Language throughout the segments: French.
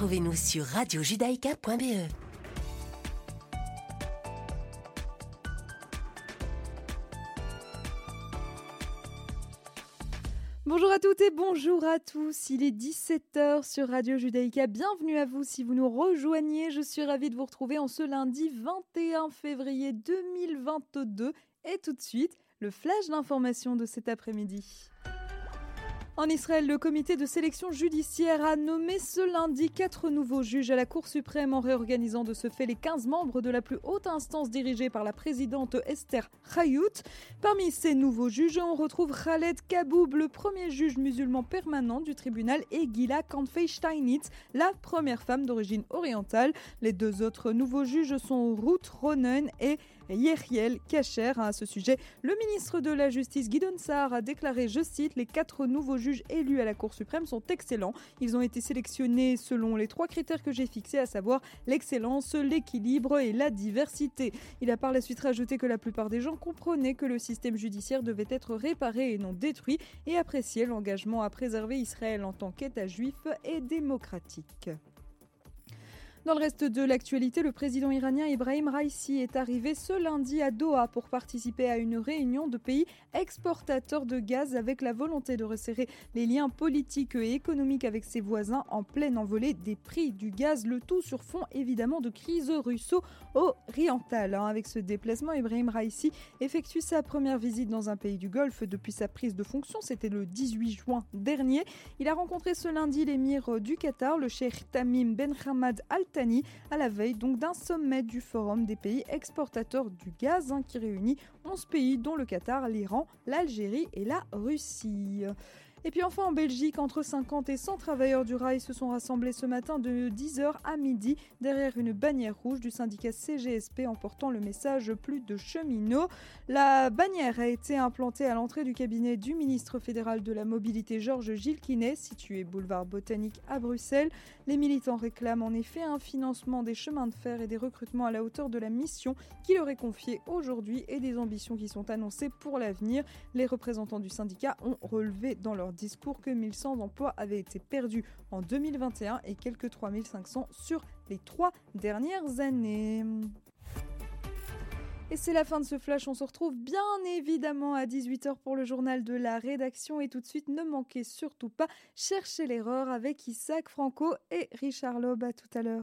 Retrouvez-nous sur radiojudaïka.be. Bonjour à toutes et bonjour à tous. Il est 17h sur Radio Judaïka. Bienvenue à vous si vous nous rejoignez. Je suis ravie de vous retrouver en ce lundi 21 février 2022. Et tout de suite, le flash d'information de cet après-midi. En Israël, le comité de sélection judiciaire a nommé ce lundi quatre nouveaux juges à la Cour suprême en réorganisant de ce fait les 15 membres de la plus haute instance dirigée par la présidente Esther Chayout. Parmi ces nouveaux juges, on retrouve Khaled Kaboub, le premier juge musulman permanent du tribunal, et Gila Kanfei Steinitz, la première femme d'origine orientale. Les deux autres nouveaux juges sont Ruth Ronen et Yeriel Kacher. À ce sujet, le ministre de la Justice Guidon Saar a déclaré, je cite, les quatre nouveaux juges élus à la Cour suprême sont excellents. Ils ont été sélectionnés selon les trois critères que j'ai fixés, à savoir l'excellence, l'équilibre et la diversité. Il a par la suite rajouté que la plupart des gens comprenaient que le système judiciaire devait être réparé et non détruit et appréciaient l'engagement à préserver Israël en tant qu'État juif et démocratique. Dans le reste de l'actualité, le président iranien Ibrahim Raisi est arrivé ce lundi à Doha pour participer à une réunion de pays exportateurs de gaz avec la volonté de resserrer les liens politiques et économiques avec ses voisins en pleine envolée des prix du gaz, le tout sur fond évidemment de crise russo-orientale. Hein. Avec ce déplacement, Ibrahim Raisi effectue sa première visite dans un pays du Golfe depuis sa prise de fonction, c'était le 18 juin dernier. Il a rencontré ce lundi l'émir du Qatar, le cheikh Tamim Ben Hamad Al à la veille donc d'un sommet du Forum des pays exportateurs du gaz hein, qui réunit 11 pays dont le Qatar, l'Iran, l'Algérie et la Russie. Et puis enfin en Belgique, entre 50 et 100 travailleurs du rail se sont rassemblés ce matin de 10h à midi derrière une bannière rouge du syndicat CGSP en portant le message plus de cheminots. La bannière a été implantée à l'entrée du cabinet du ministre fédéral de la mobilité Georges Gilles Quinet, situé boulevard Botanique à Bruxelles. Les militants réclament en effet un financement des chemins de fer et des recrutements à la hauteur de la mission qui leur est confiée aujourd'hui et des ambitions qui sont annoncées pour l'avenir. Les représentants du syndicat ont relevé dans leur discours que 1100 emplois avaient été perdus en 2021 et quelques 3500 sur les trois dernières années. Et c'est la fin de ce flash, on se retrouve bien évidemment à 18h pour le journal de la rédaction et tout de suite ne manquez surtout pas chercher l'erreur avec Isaac Franco et Richard Loeb à tout à l'heure.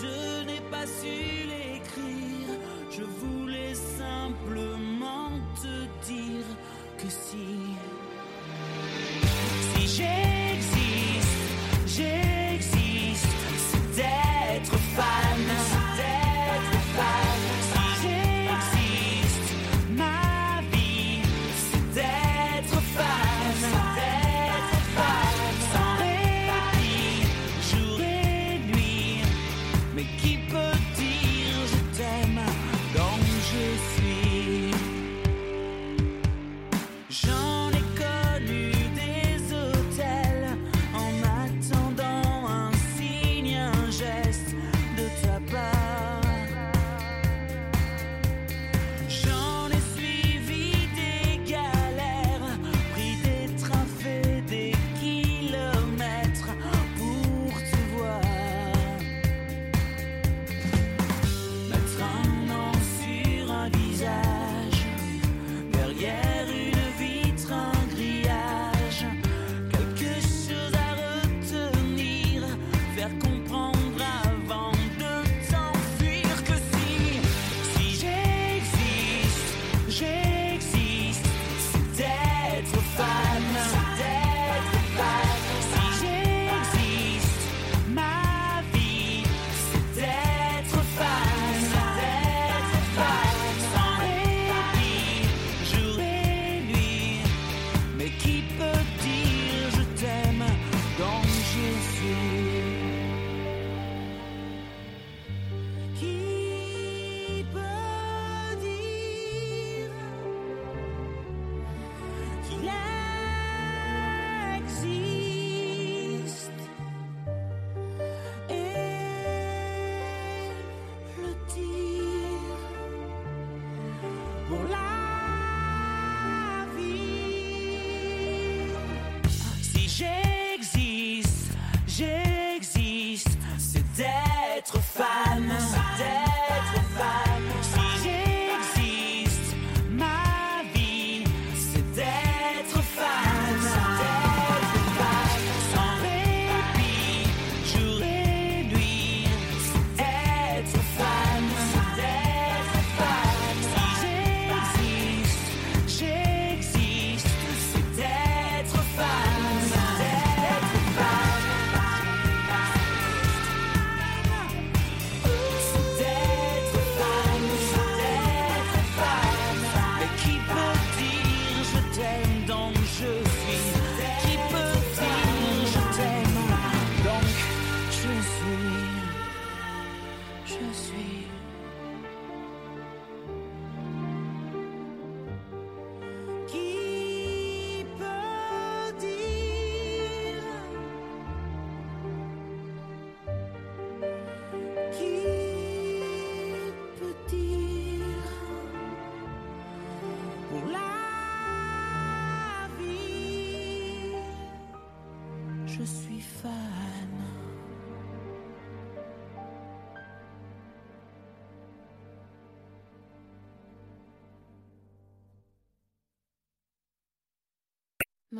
je n'ai pas su l'écrire, je voulais simplement te dire que si.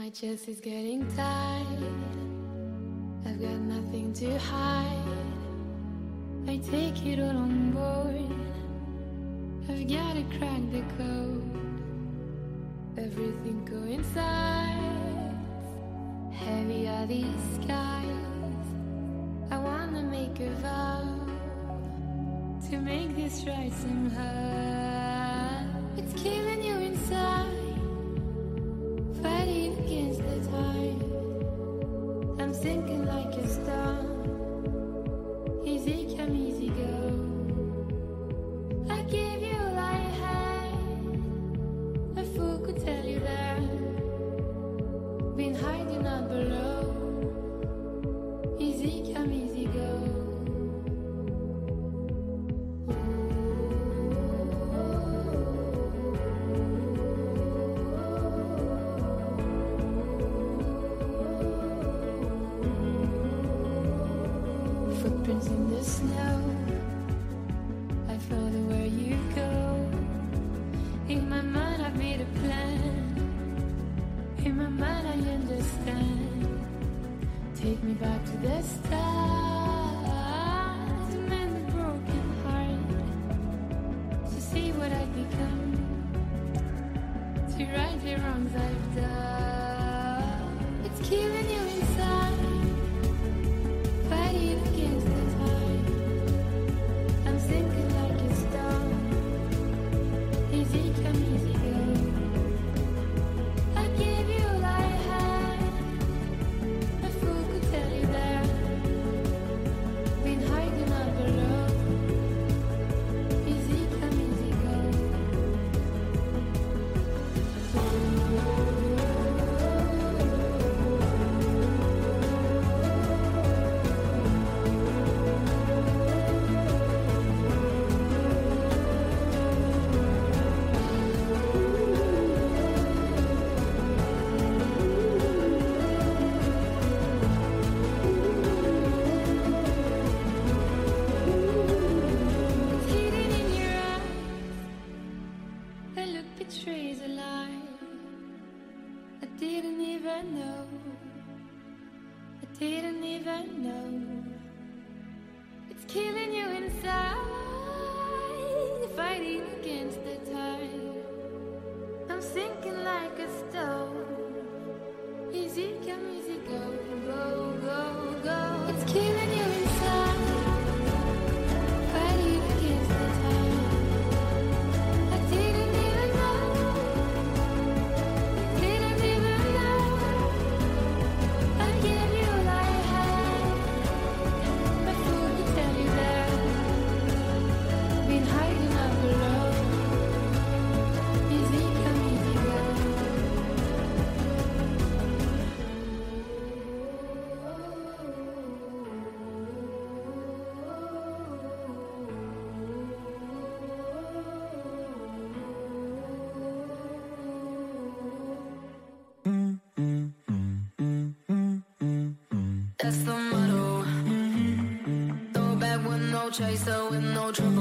My chest is getting tight. I've got nothing to hide. I take it all on board. I've gotta crack the code. Everything coincides. Heavy are these skies. I wanna make a vow to make this right somehow. chase the wind, no trouble.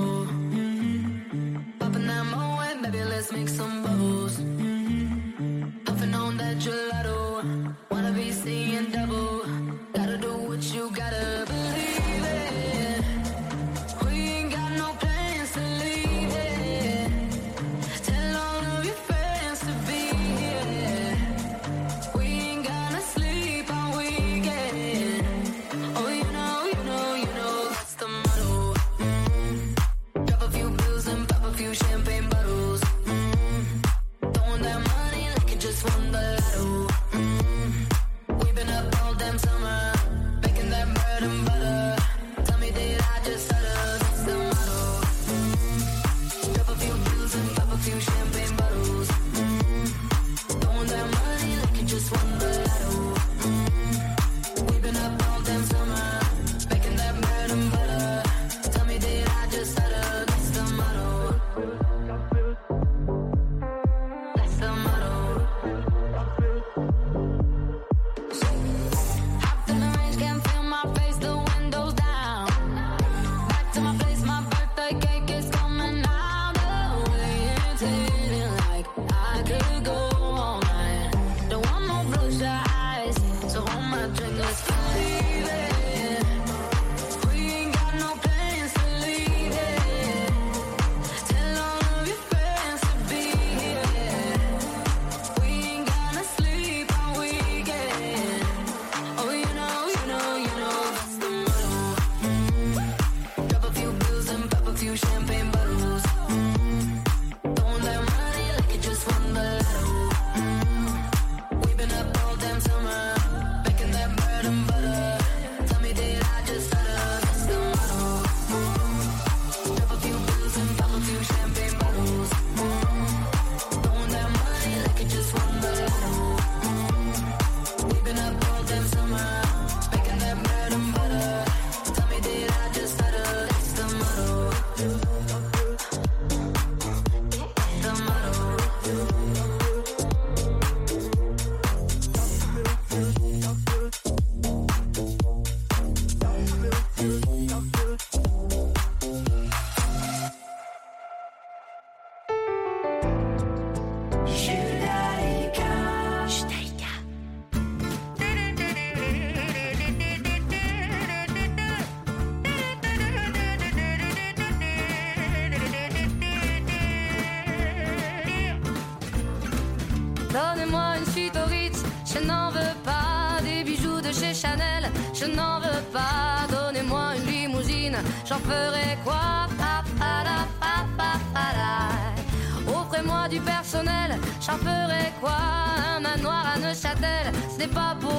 ferai quoi? Offrez-moi du personnel, j'en ferai quoi? Un manoir à Neuchâtel, ce n'est pas pour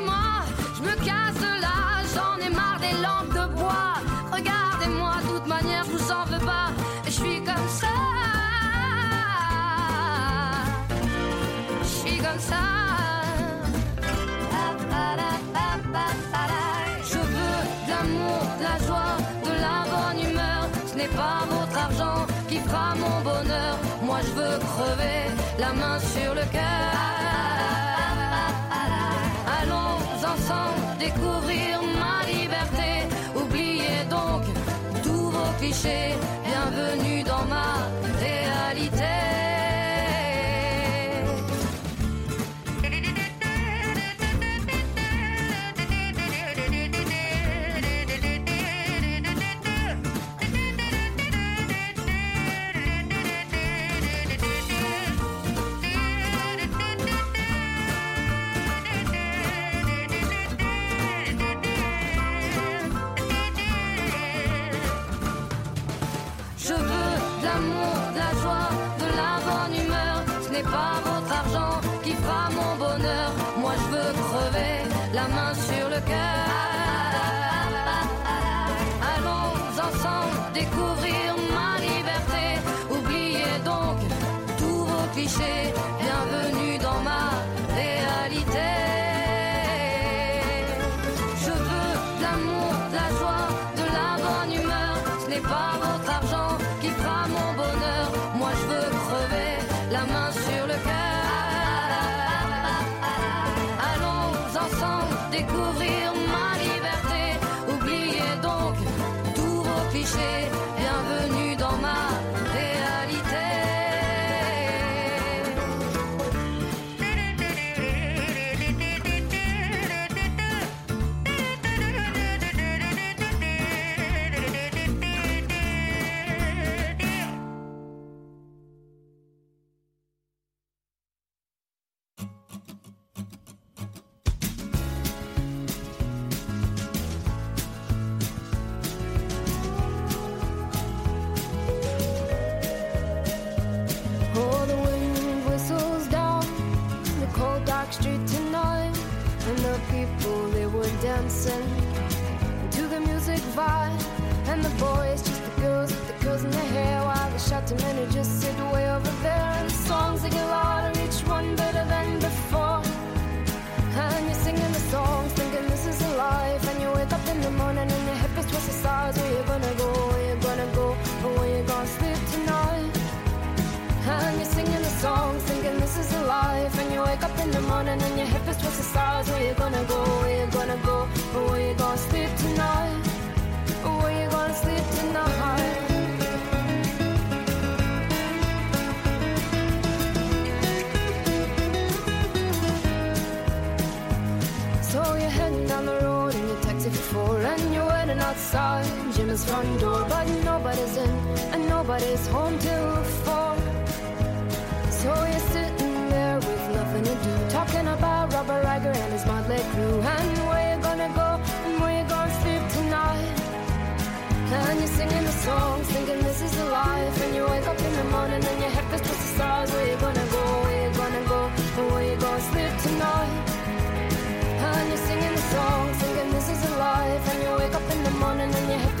clichés. and then you hit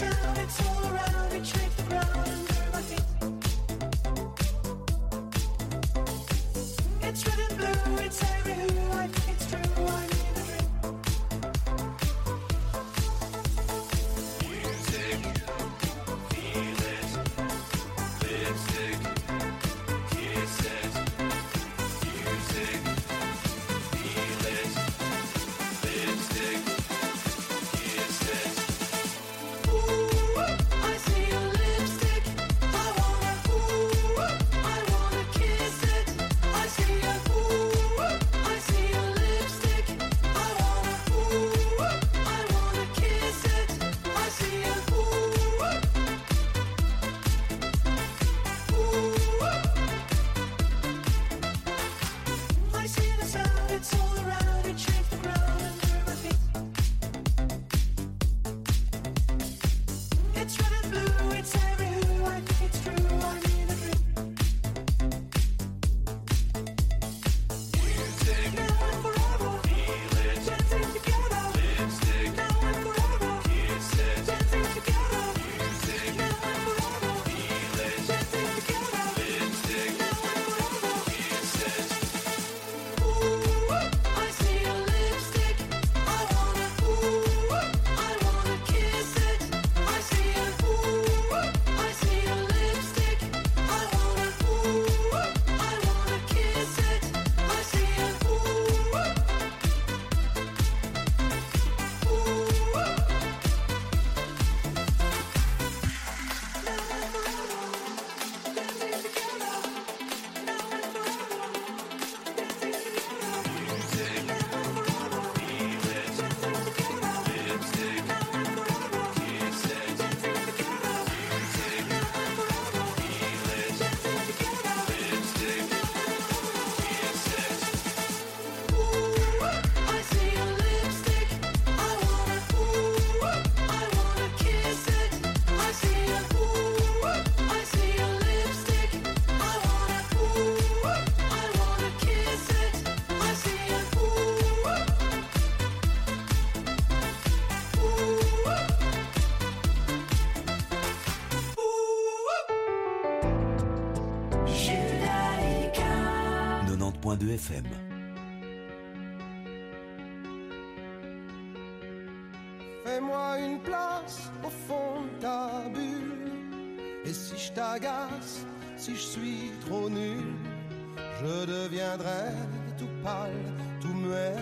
till it's over. 104.2 FM. Fais-moi une place au fond de ta bulle. Et si je t'agace, si je suis trop nul, je deviendrai tout pâle, tout muet,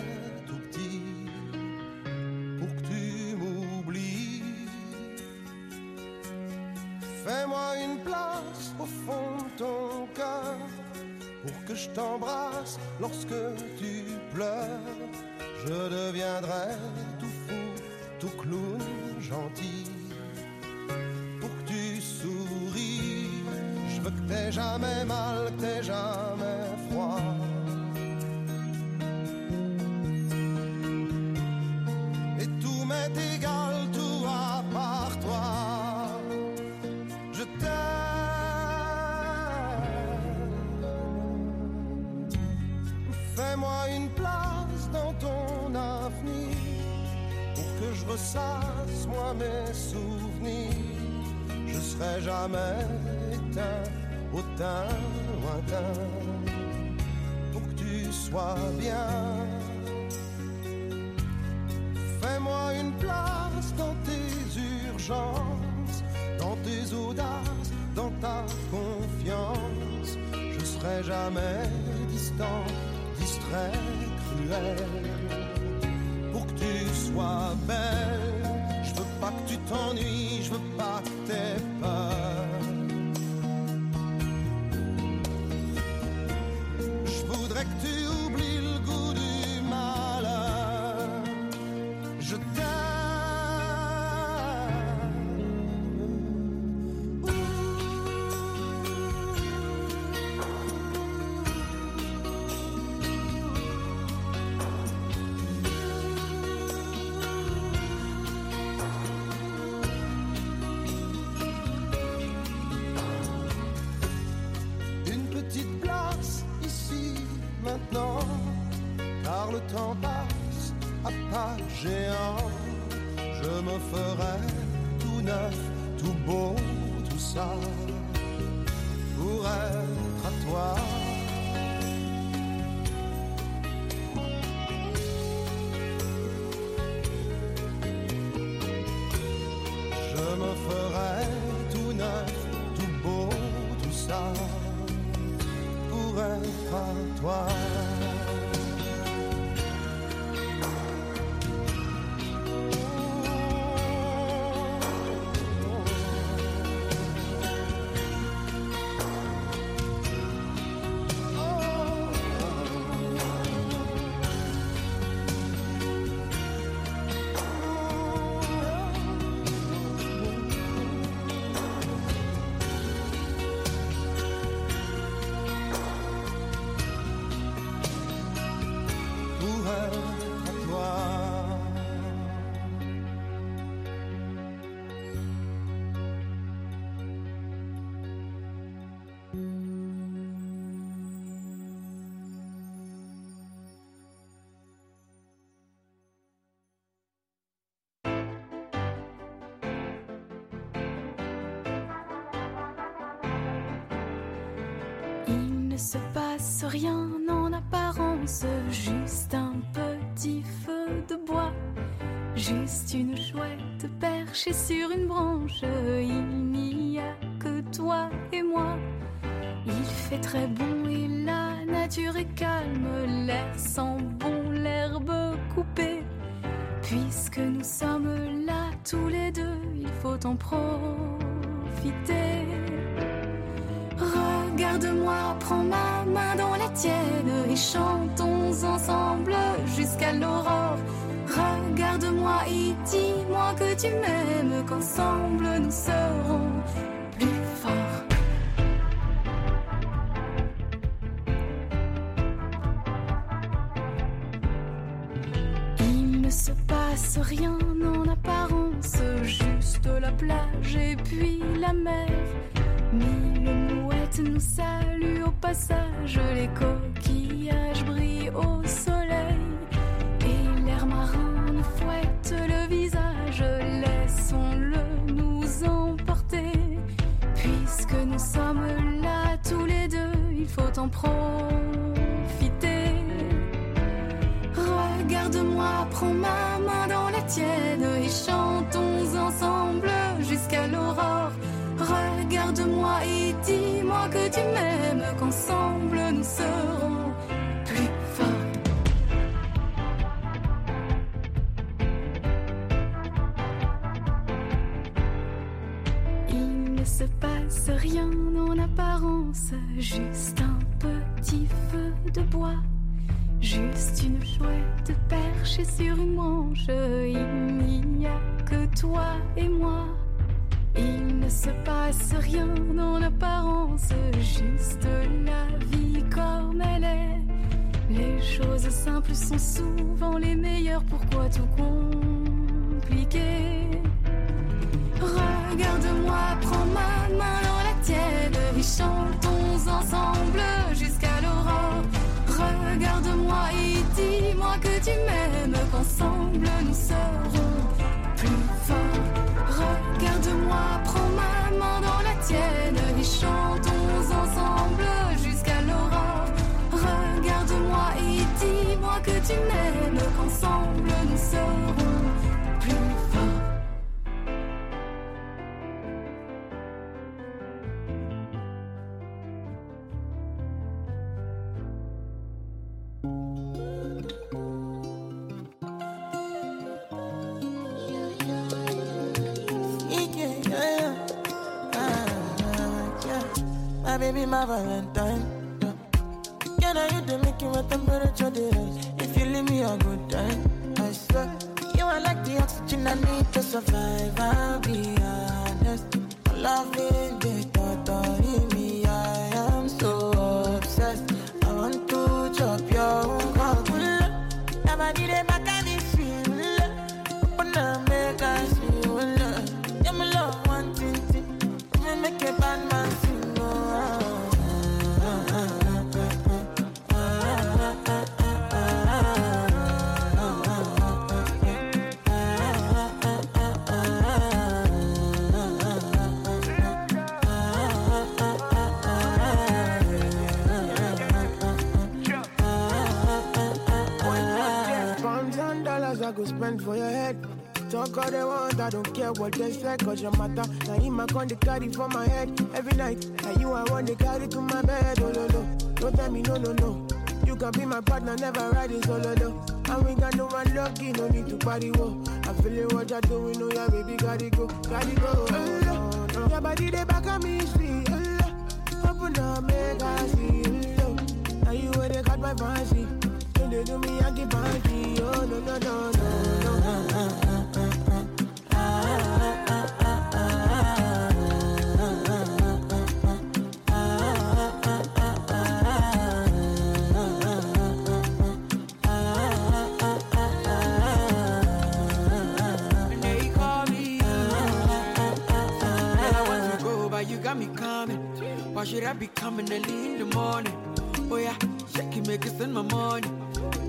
je t'embrasse lorsque tu pleures. Je deviendrai tout fou, tout clown gentil. Pour que tu souris, je veux que t'aies jamais mal, que t'aies jamais Je serai jamais éteint au teint lointain pour que tu sois bien. Fais-moi une place dans tes urgences, dans tes audaces, dans ta confiance. Je serai jamais distant, distrait, cruel. Pour que tu sois belle, pas que tu t'ennuies, je veux pas que t'aies peur. Se passe rien en apparence, juste un petit feu de bois, juste une chouette perchée sur une branche. Il n'y a que toi et moi. Il fait très bon et la nature est calme, l'air sent bon, l'herbe coupée. Puisque nous sommes là tous les deux, il faut en profiter. Et chantons ensemble jusqu'à l'aurore. Regarde-moi et dis-moi que tu m'aimes, qu'ensemble nous serons Puisque you my temperature rise? If you leave me a good time, I swear. You are like the oxygen I need to survive. I'll be honest. Loving the thought of me, go spend for your head. Talk all they want, I don't care what they say, cause your matter. Now him I con the carry for my head every night. And you I want to carry to my bed, oh no no. Don't tell me no no no. You can be my partner, never ride it oh, solo no. And we got no one lucky, no need to party wo. I feel it what you're doing, oh yeah, baby, gotta go, gotta go. Oh, no. Your body they back on me, see. Oh. Open up, make I see. Oh, no. Now you where they got my fancy. They do me, I keep Oh, no, no, no, no, no. Why should I be coming early in the morning? Oh yeah, shaking make it in my morning.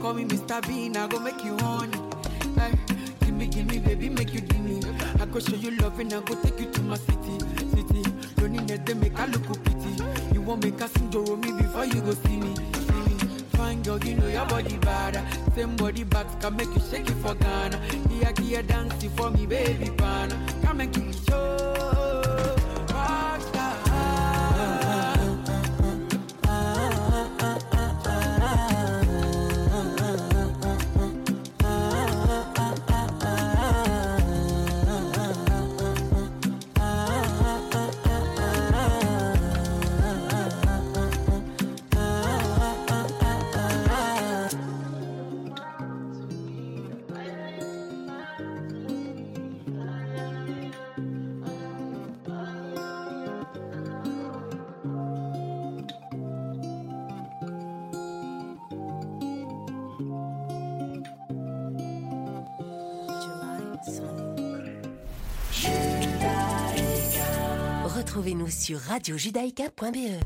Call me Mr. Bean, I go make you honey. Hey, give me, give me, baby, make you me. I go show you love and I go take you to my city, city. Don't need them, make I look pity. You won't make a sing me before you go see me, see me. Fine girl, you know your body bad. Same body bags can make you shake it for Ghana. Here, here, dancing for me, baby, pana. Come and give me show. radiojudaïka.be.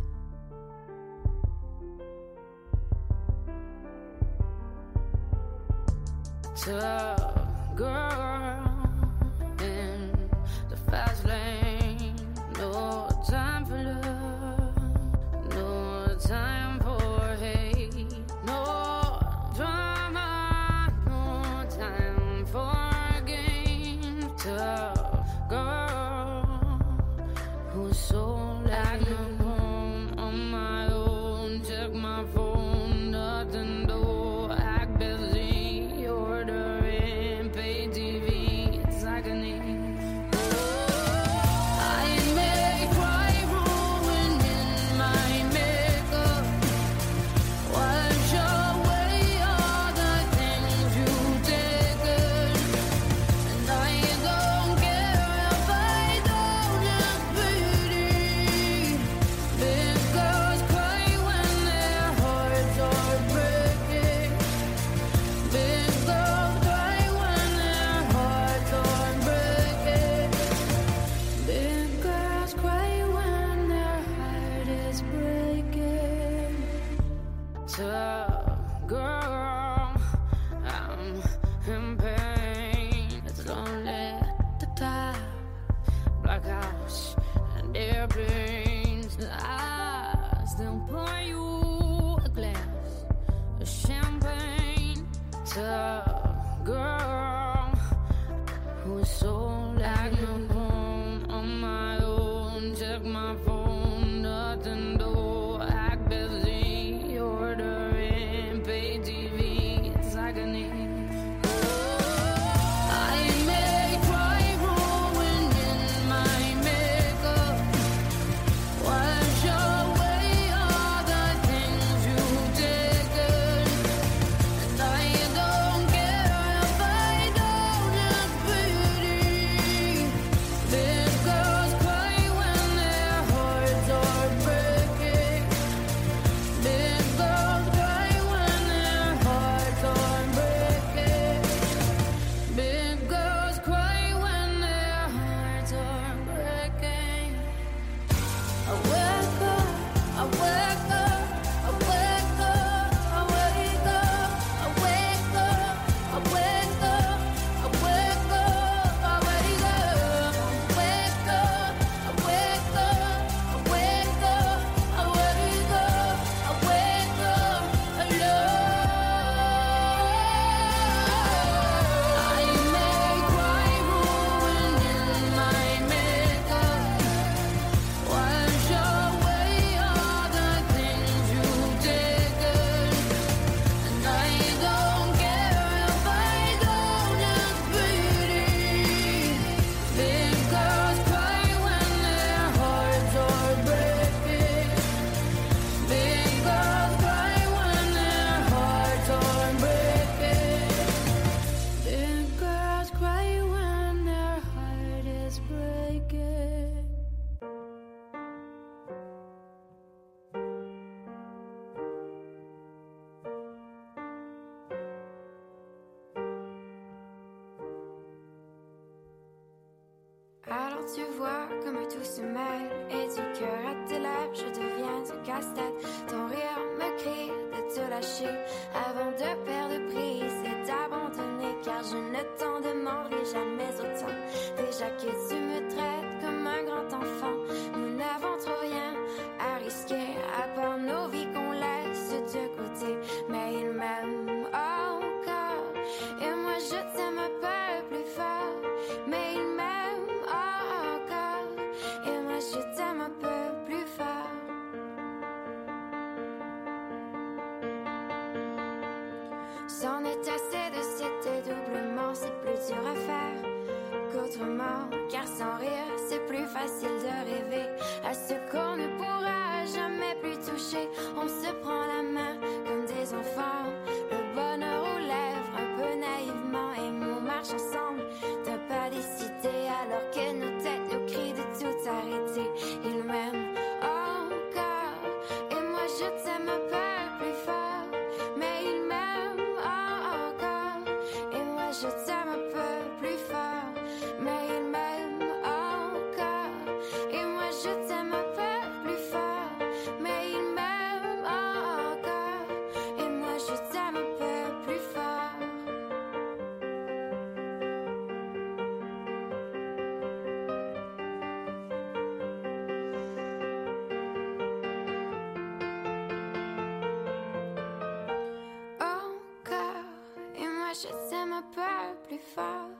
fort,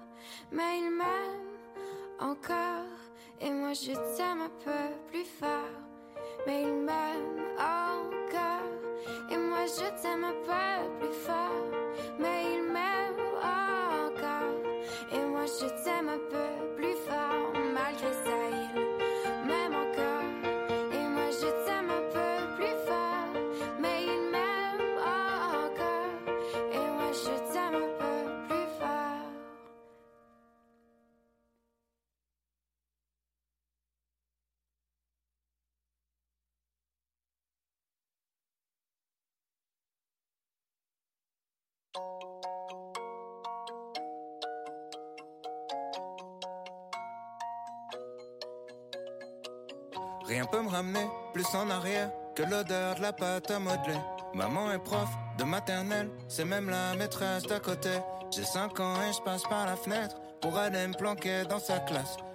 mais il m'aime encore. Et moi je t'aime un peu plus fort, mais il Rien peut me ramener plus en arrière que l'odeur de la pâte à modeler. Maman est prof de maternelle, c'est même la maîtresse d'à côté. J'ai 5 ans et je passe par la fenêtre pour aller me planquer dans sa classe.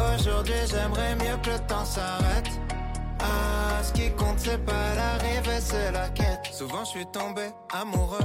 Aujourd'hui, j'aimerais mieux que le temps s'arrête. Ah, ce qui compte, c'est pas l'arrivée, c'est la quête. Souvent, je suis tombé amoureux,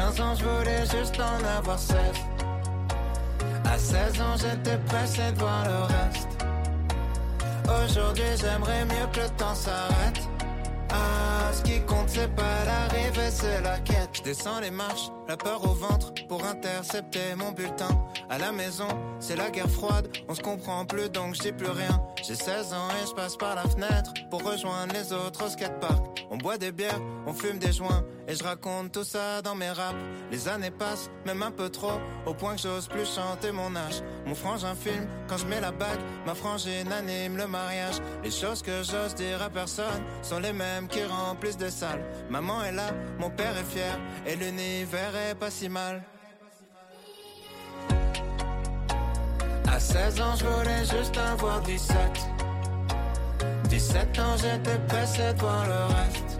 À 15 ans, je voulais juste en avoir 16. À 16 ans, j'étais pressé de voir le reste. Aujourd'hui, j'aimerais mieux que le temps s'arrête. Ah, ce qui compte, c'est pas l'arrivée, c'est la quête. Je descends les marches, la peur au ventre, pour intercepter mon bulletin. À la maison, c'est la guerre froide, on se comprend plus donc je dis plus rien. J'ai 16 ans et je passe par la fenêtre pour rejoindre les autres au skatepark. On boit des bières, on fume des joints et je raconte tout ça dans mes raps. Les années passent, même un peu trop, au point que j'ose plus chanter mon âge. Mon frangin filme quand je mets la bague, ma frangine anime le mariage. Les choses que j'ose dire à personne sont les mêmes qui remplissent des salles. Maman est là, mon père est fier et l'univers est pas si mal. À 16 ans, je voulais juste avoir 17. 17 ans, j'étais pressé de voir le reste.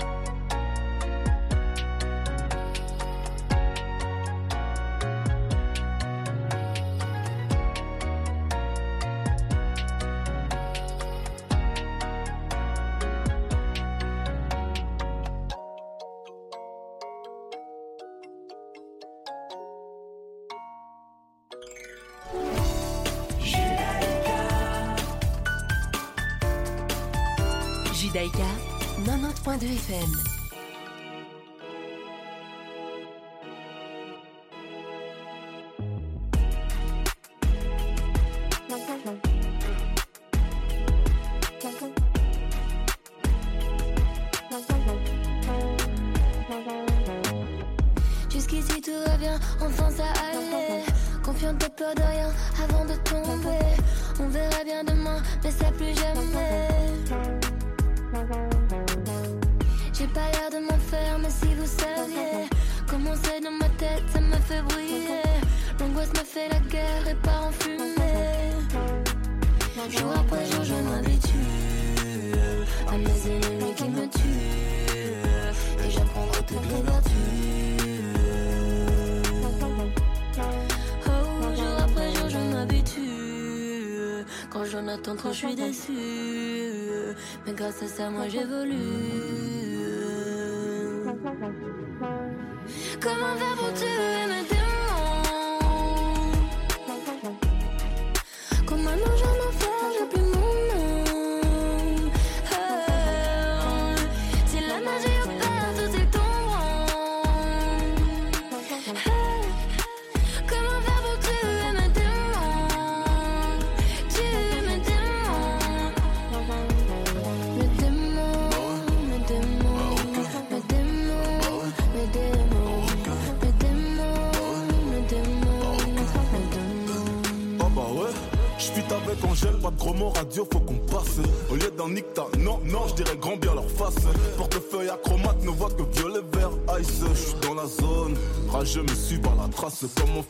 Judaïka 90.2 FM. Je suis déçue. Mais grâce à ça, moi j'évolue. Comment faire pour tuer mes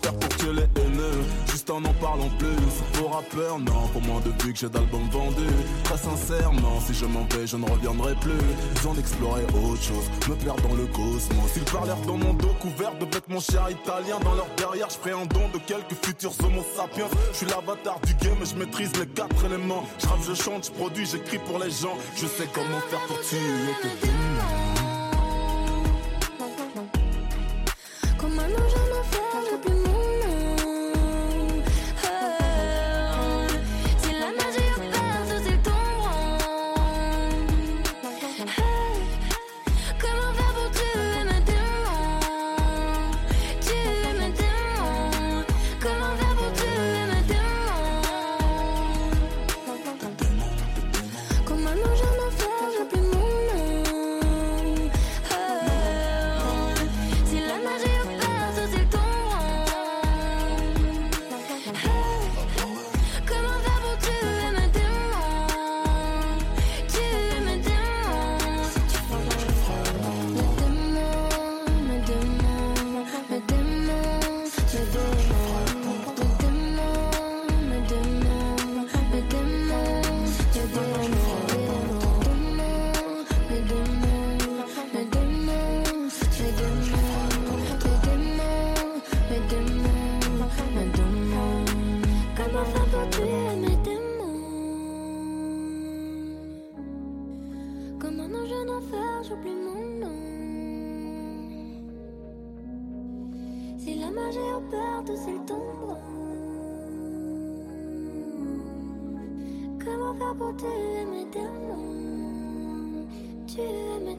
pour tuer les haineux Juste en en parlant plus. Pour rappeur, non, pour moi depuis que j'ai d'albums vendus. Très sincèrement, si je m'en vais, je ne reviendrai plus. Besoin d'explorer autre chose, me perdre dans le cosmos. Ils parlèrent dans mon dos couvert de bêtes, mon cher italien. Dans leur derrière, je ferai un don de quelques futurs homo sapiens. Je suis l'avatar du game, je maîtrise les quatre éléments. Je je chante, je produis, j'écris pour les gens. Je sais comment faire pour tuer tes Comme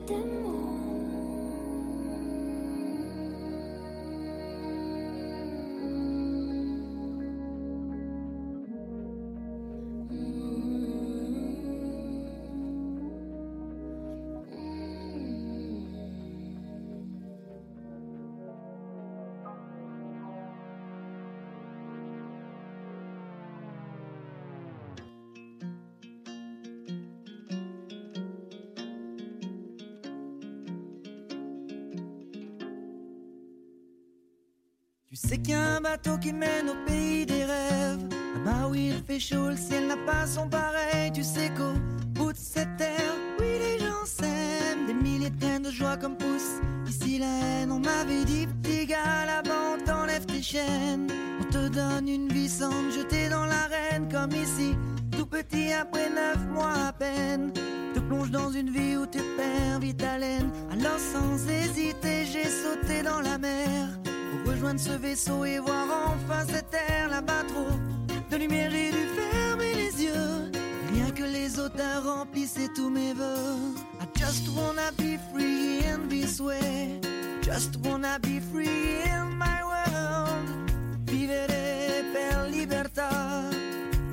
Tuer mes sais qu'il y a un bateau qui mène au pays des rêves. Là-bas où il fait chaud, le ciel n'a pas son pareil. Tu sais qu'au bout de cette terre, oui, les gens s'aiment. Des milliers de joie comme poussent ici la haine. On m'avait dit, petit gars, là-bas on t'enlève tes chaînes. On te donne une vie sans te jeter dans l'arène comme ici. Tout petit après neuf mois à peine. Te plonge dans une vie où tu perds vite haleine. Alors sans hésiter, j'ai sauté dans la mer. Rejoindre ce vaisseau et voir enfin cette terre là-bas trop de lumière, j'ai dû fermer les yeux. Rien que les odeurs remplissaient tous mes voeux. I just wanna be free in this way. Just wanna be free in my world. Vivere per libertà.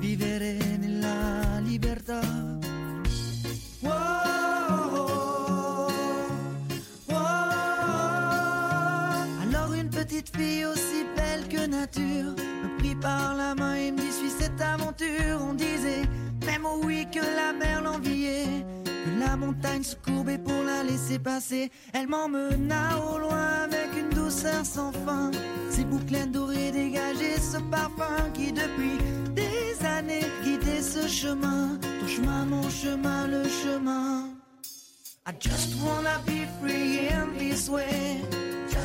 Vivere nella libertà. Wow, fille aussi belle que nature me prit par la main et me dit suis cette aventure. On disait même au oui que la mer l'enviait, que la montagne se courbait pour la laisser passer. Elle m'emmena au loin avec une douceur sans fin. Ses boucles dorées dégageaient ce parfum qui depuis des années guidait ce chemin. Ton chemin, mon chemin, le chemin. I just wanna be free in this way.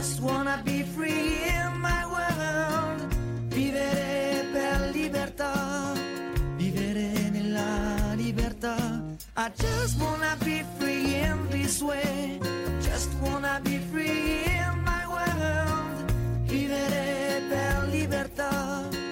just wanna be free in my world. Vivere per libertà, vivere nella libertà. I just wanna be free in this way. Just wanna be free in my world. Vivere per libertà.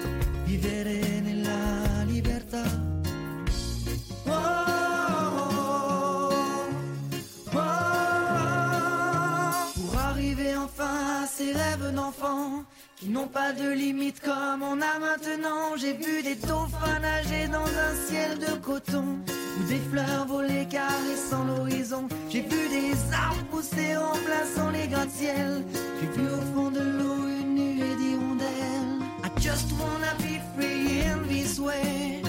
ces rêves d'enfants qui n'ont pas de limite comme on a maintenant. J'ai vu des dauphins nager dans un ciel de coton ou des fleurs voler caressant l'horizon. J'ai vu des arbres pousser en plaçant les gratte-ciels. J'ai vu au fond de l'eau une nuée d'hirondelles. I just wanna be free in this way.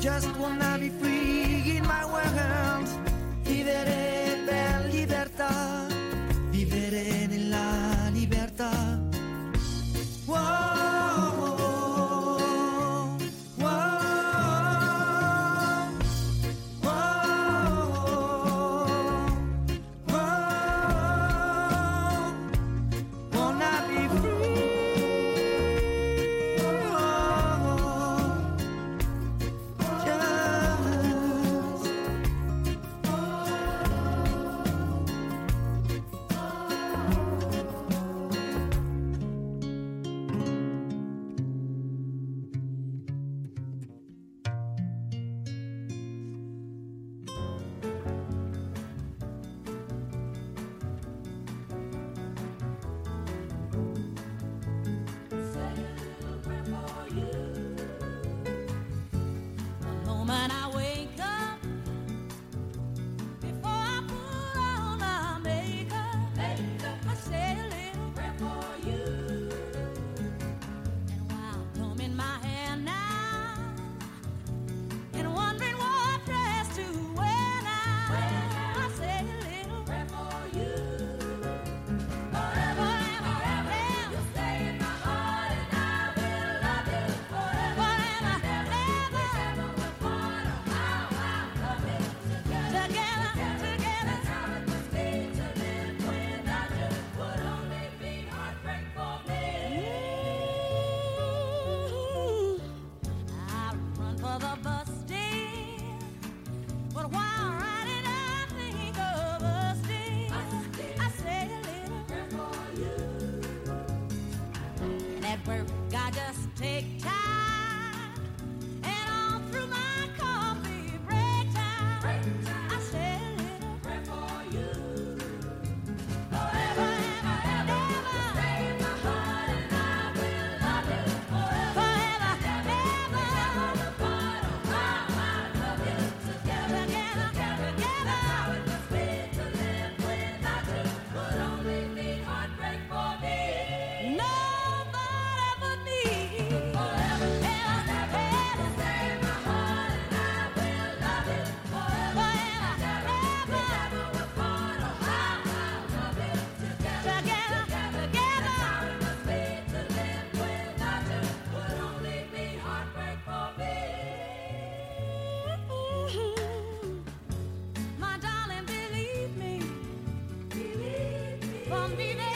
Just wanna be free in my world. Vivere per. but I olvidé.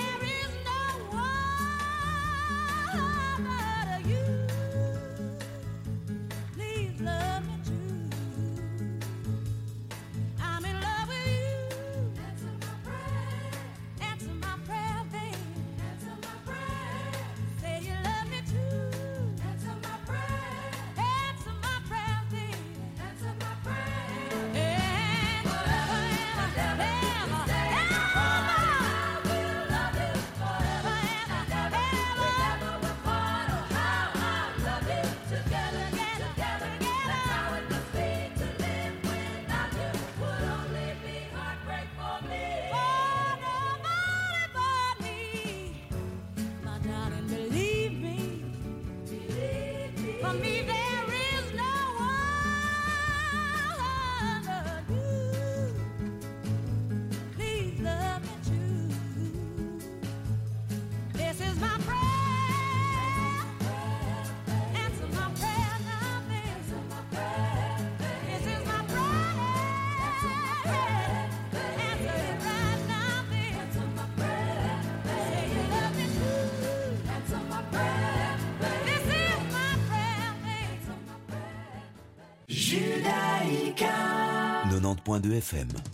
93.2 FM.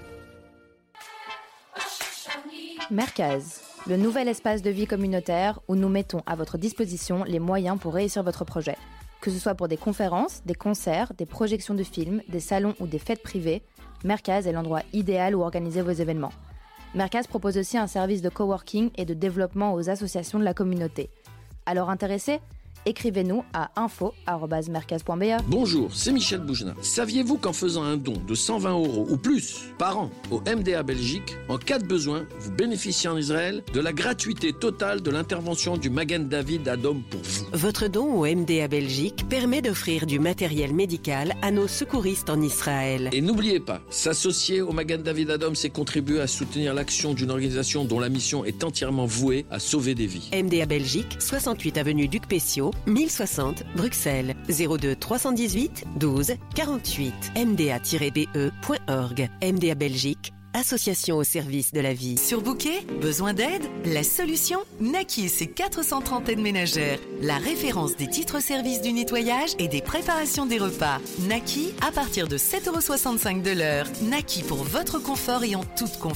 Merkaz, le nouvel espace de vie communautaire où nous mettons à votre disposition les moyens pour réussir votre projet. Que ce soit pour des conférences, des concerts, des projections de films, des salons ou des fêtes privées, Merkaz est l'endroit idéal où organiser vos événements. Merkaz propose aussi un service de coworking et de développement aux associations de la communauté. Alors intéressé Écrivez-nous à info.merkaz.be. Bonjour, c'est Michel Boujna. Saviez-vous qu'en faisant un don de 120 euros ou plus par an au MDA Belgique, en cas de besoin, vous bénéficiez en Israël de la gratuité totale de l'intervention du Magen David Adom pour vous? Votre don au MDA Belgique permet d'offrir du matériel médical à nos secouristes en Israël. Et n'oubliez pas, s'associer au Magen David Adom, c'est contribuer à soutenir l'action d'une organisation dont la mission est entièrement vouée à sauver des vies. MDA Belgique, 68 avenue Duc Pessio, 1060 Bruxelles, 02 318 12 48 mda-be.org. MDA Belgique, association au service de la vie. Surbooké Besoin d'aide? La solution? Naki et ses 430 aides ménagères. La référence des titres-services du nettoyage et des préparations des repas. Naki à partir de 7,65€ de l'heure. Naki pour votre confort et en toute confiance.